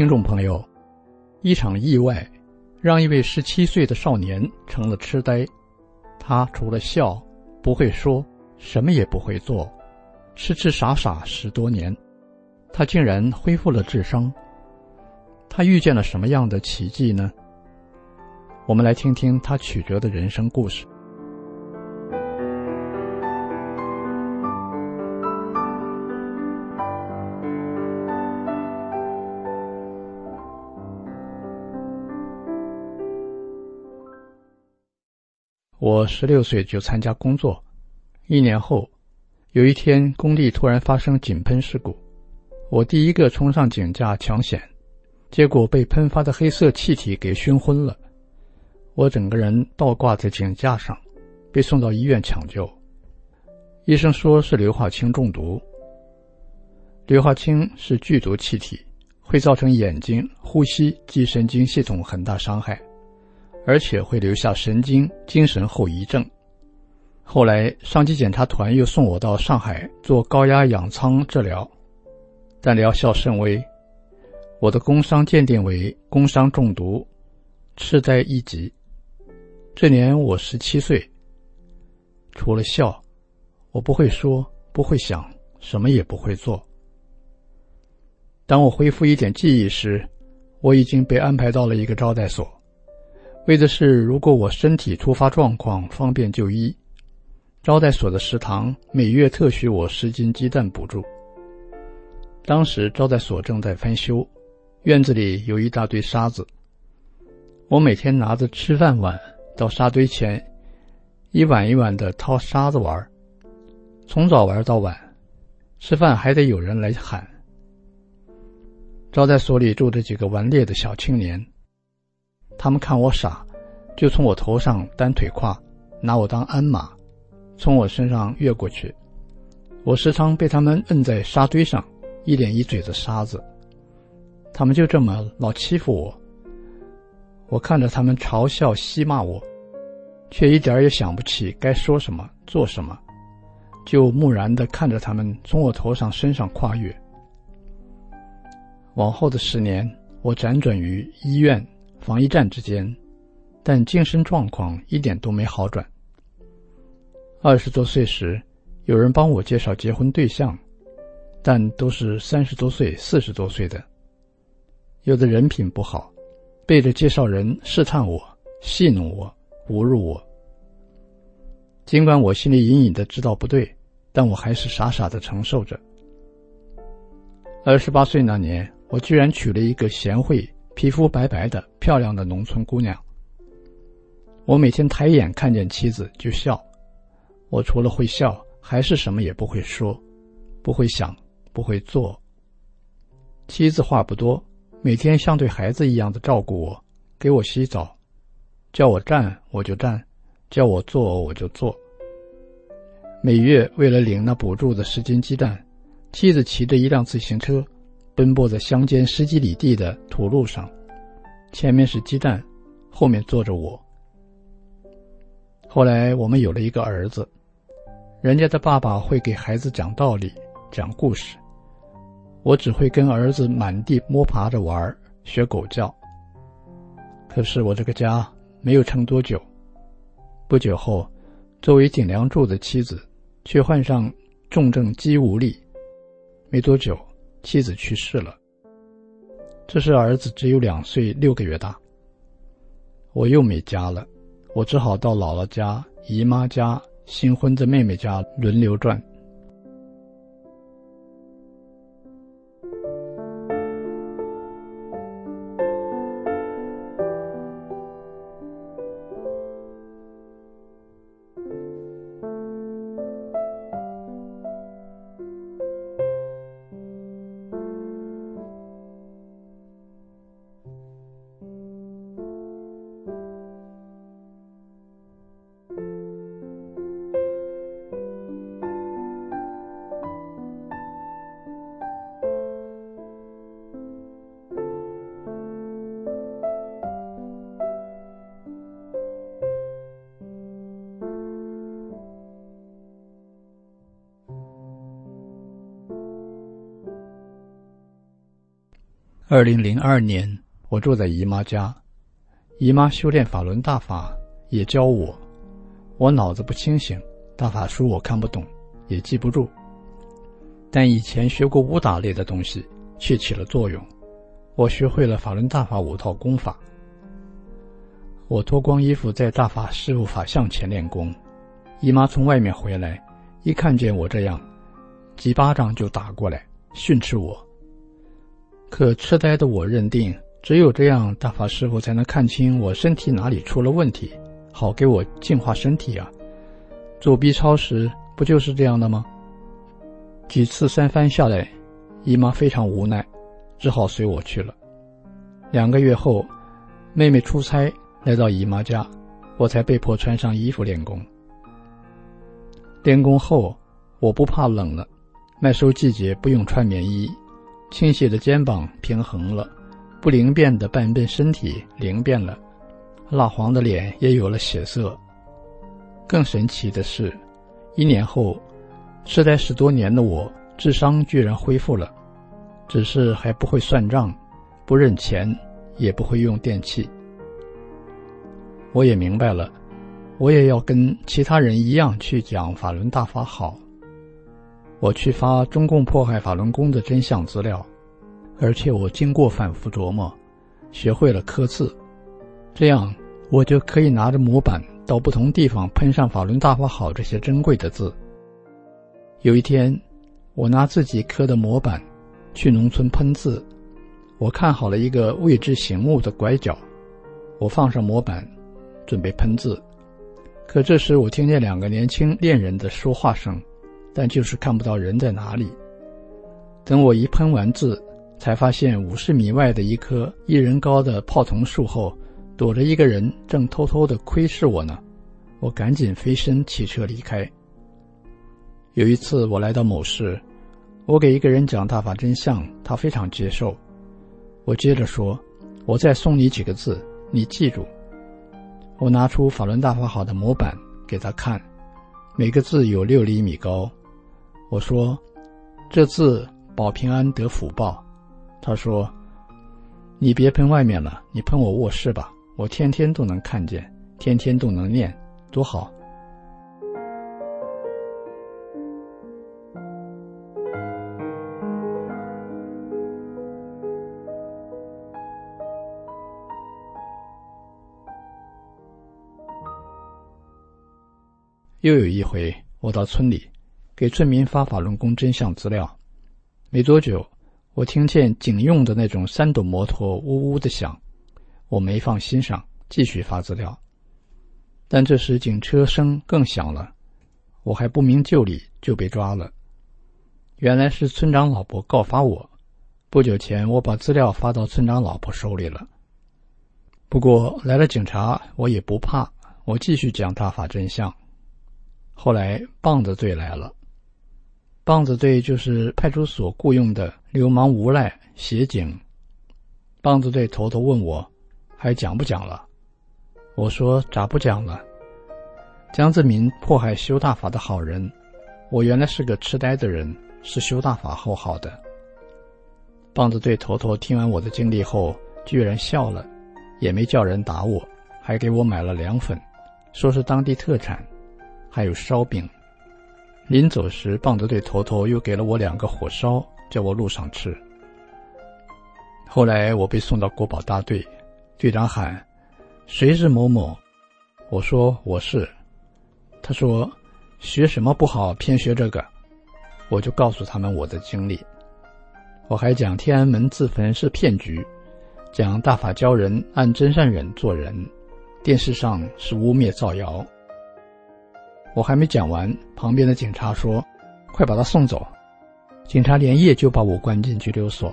听众朋友，一场意外让一位十七岁的少年成了痴呆。他除了笑，不会说，什么也不会做，痴痴傻傻十多年，他竟然恢复了智商。他遇见了什么样的奇迹呢？我们来听听他曲折的人生故事。我十六岁就参加工作，一年后，有一天工地突然发生井喷事故，我第一个冲上井架抢险，结果被喷发的黑色气体给熏昏了，我整个人倒挂在井架上，被送到医院抢救，医生说是硫化氢中毒。硫化氢是剧毒气体，会造成眼睛、呼吸及神经系统很大伤害。而且会留下神经、精神后遗症。后来，上级检查团又送我到上海做高压氧舱治疗，但疗效甚微。我的工伤鉴定为工伤中毒，痴呆一级。这年我十七岁。除了笑，我不会说，不会想，什么也不会做。当我恢复一点记忆时，我已经被安排到了一个招待所。为的是，如果我身体突发状况，方便就医。招待所的食堂每月特许我十斤鸡蛋补助。当时招待所正在翻修，院子里有一大堆沙子。我每天拿着吃饭碗到沙堆前，一碗一碗的掏沙子玩，从早玩到晚，吃饭还得有人来喊。招待所里住着几个顽劣的小青年。他们看我傻，就从我头上单腿跨，拿我当鞍马，从我身上越过去。我时常被他们摁在沙堆上，一脸一嘴的沙子。他们就这么老欺负我。我看着他们嘲笑嬉骂我，却一点也想不起该说什么做什么，就木然的看着他们从我头上身上跨越。往后的十年，我辗转于医院。防疫站之间，但精神状况一点都没好转。二十多岁时，有人帮我介绍结婚对象，但都是三十多岁、四十多岁的。有的人品不好，背着介绍人试探我、戏弄我、侮辱我。尽管我心里隐隐的知道不对，但我还是傻傻的承受着。二十八岁那年，我居然娶了一个贤惠。皮肤白白的、漂亮的农村姑娘。我每天抬眼看见妻子就笑，我除了会笑，还是什么也不会说，不会想，不会做。妻子话不多，每天像对孩子一样的照顾我，给我洗澡，叫我站我就站，叫我坐我就坐。每月为了领那补助的十斤鸡蛋，妻子骑着一辆自行车。奔波在乡间十几里地的土路上，前面是鸡蛋，后面坐着我。后来我们有了一个儿子，人家的爸爸会给孩子讲道理、讲故事，我只会跟儿子满地摸爬着玩，学狗叫。可是我这个家没有撑多久，不久后，作为顶梁柱的妻子却患上重症肌无力，没多久。妻子去世了，这时儿子只有两岁六个月大。我又没家了，我只好到姥姥家、姨妈家、新婚的妹妹家轮流转。二零零二年，我住在姨妈家，姨妈修炼法轮大法，也教我。我脑子不清醒，大法书我看不懂，也记不住。但以前学过武打类的东西，却起了作用。我学会了法轮大法五套功法。我脱光衣服在大法师傅法像前练功，姨妈从外面回来，一看见我这样，几巴掌就打过来训斥我。可痴呆的我认定，只有这样，大法师傅才能看清我身体哪里出了问题，好给我净化身体啊！做 B 超时不就是这样的吗？几次三番下来，姨妈非常无奈，只好随我去了。两个月后，妹妹出差来到姨妈家，我才被迫穿上衣服练功。练功后，我不怕冷了，麦收季节不用穿棉衣。倾斜的肩膀平衡了，不灵便的半边身体灵便了，蜡黄的脸也有了血色。更神奇的是，一年后，痴呆十多年的我智商居然恢复了，只是还不会算账，不认钱，也不会用电器。我也明白了，我也要跟其他人一样去讲法轮大法好。我去发中共迫害法轮功的真相资料，而且我经过反复琢磨，学会了刻字，这样我就可以拿着模板到不同地方喷上“法轮大法好”这些珍贵的字。有一天，我拿自己刻的模板去农村喷字，我看好了一个未知醒目的拐角，我放上模板，准备喷字，可这时我听见两个年轻恋人的说话声。但就是看不到人在哪里。等我一喷完字，才发现五十米外的一棵一人高的泡桐树后，躲着一个人，正偷偷的窥视我呢。我赶紧飞身骑车离开。有一次我来到某市，我给一个人讲大法真相，他非常接受。我接着说：“我再送你几个字，你记住。”我拿出法轮大法好的模板给他看，每个字有六厘米高。我说：“这字保平安得福报。”他说：“你别喷外面了，你喷我卧室吧，我天天都能看见，天天都能念，多好。”又有一回，我到村里。给村民发法轮功真相资料，没多久，我听见警用的那种三斗摩托呜呜的响，我没放心上，继续发资料。但这时警车声更响了，我还不明就里就被抓了。原来是村长老婆告发我。不久前我把资料发到村长老婆手里了。不过来了警察，我也不怕，我继续讲大法真相。后来棒子队来了。棒子队就是派出所雇佣的流氓无赖协警。棒子队头头问我，还讲不讲了？我说咋不讲了？江泽民迫害修大法的好人，我原来是个痴呆的人，是修大法后好的。棒子队头头听完我的经历后，居然笑了，也没叫人打我，还给我买了凉粉，说是当地特产，还有烧饼。临走时，棒子队头头又给了我两个火烧，叫我路上吃。后来我被送到国保大队，队长喊：“谁是某某？”我说：“我是。”他说：“学什么不好，偏学这个。”我就告诉他们我的经历。我还讲天安门自焚是骗局，讲大法教人按真善忍做人，电视上是污蔑造谣。我还没讲完，旁边的警察说：“快把他送走！”警察连夜就把我关进拘留所。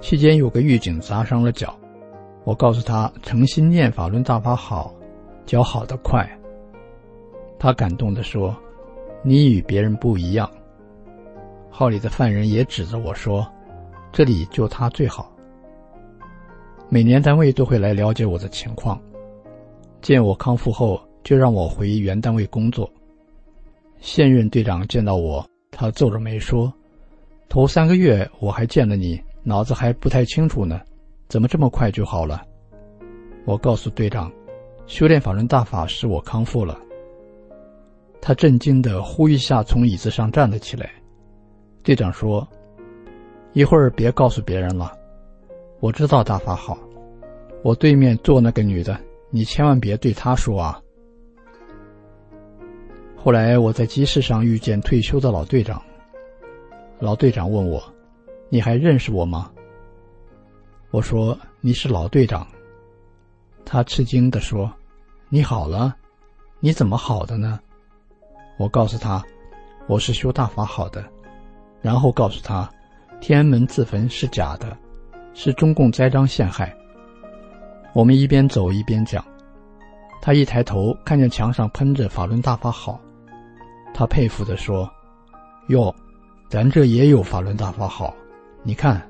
期间有个狱警砸伤了脚，我告诉他：“诚心念法轮大法好，脚好得快。”他感动地说：“你与别人不一样。”号里的犯人也指着我说：“这里就他最好。”每年单位都会来了解我的情况，见我康复后。就让我回原单位工作。现任队长见到我，他皱着眉说：“头三个月我还见了你，脑子还不太清楚呢，怎么这么快就好了？我告诉队长，修炼法轮大法使我康复了。他震惊的呼一下从椅子上站了起来。队长说：“一会儿别告诉别人了，我知道大法好。我对面坐那个女的，你千万别对她说啊。”后来我在集市上遇见退休的老队长。老队长问我：“你还认识我吗？”我说：“你是老队长。”他吃惊地说：“你好了？你怎么好的呢？”我告诉他：“我是修大法好的。”然后告诉他：“天安门自焚是假的，是中共栽赃陷害。”我们一边走一边讲。他一抬头看见墙上喷着“法轮大法好”，他佩服地说：“哟。”咱这也有法轮大法好，你看，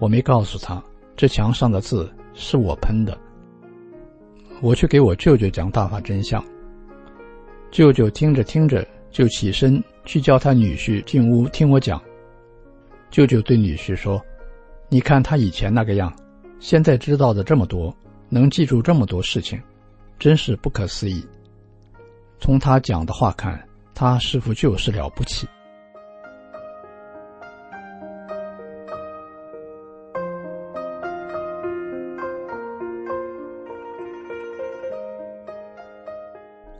我没告诉他，这墙上的字是我喷的。我去给我舅舅讲大法真相，舅舅听着听着就起身去叫他女婿进屋听我讲。舅舅对女婿说：“你看他以前那个样，现在知道的这么多，能记住这么多事情，真是不可思议。从他讲的话看，他师傅就是了不起。”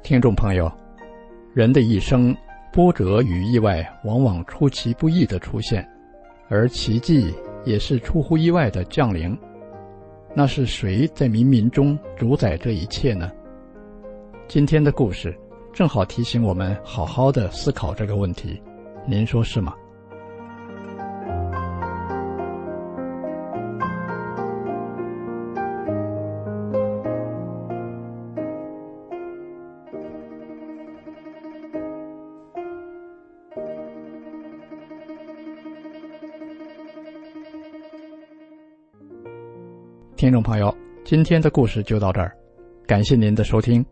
听众朋友，人的一生，波折与意外往往出其不意的出现，而奇迹也是出乎意外的降临。那是谁在冥冥中主宰这一切呢？今天的故事正好提醒我们好好的思考这个问题，您说是吗？听众朋友，今天的故事就到这儿，感谢您的收听。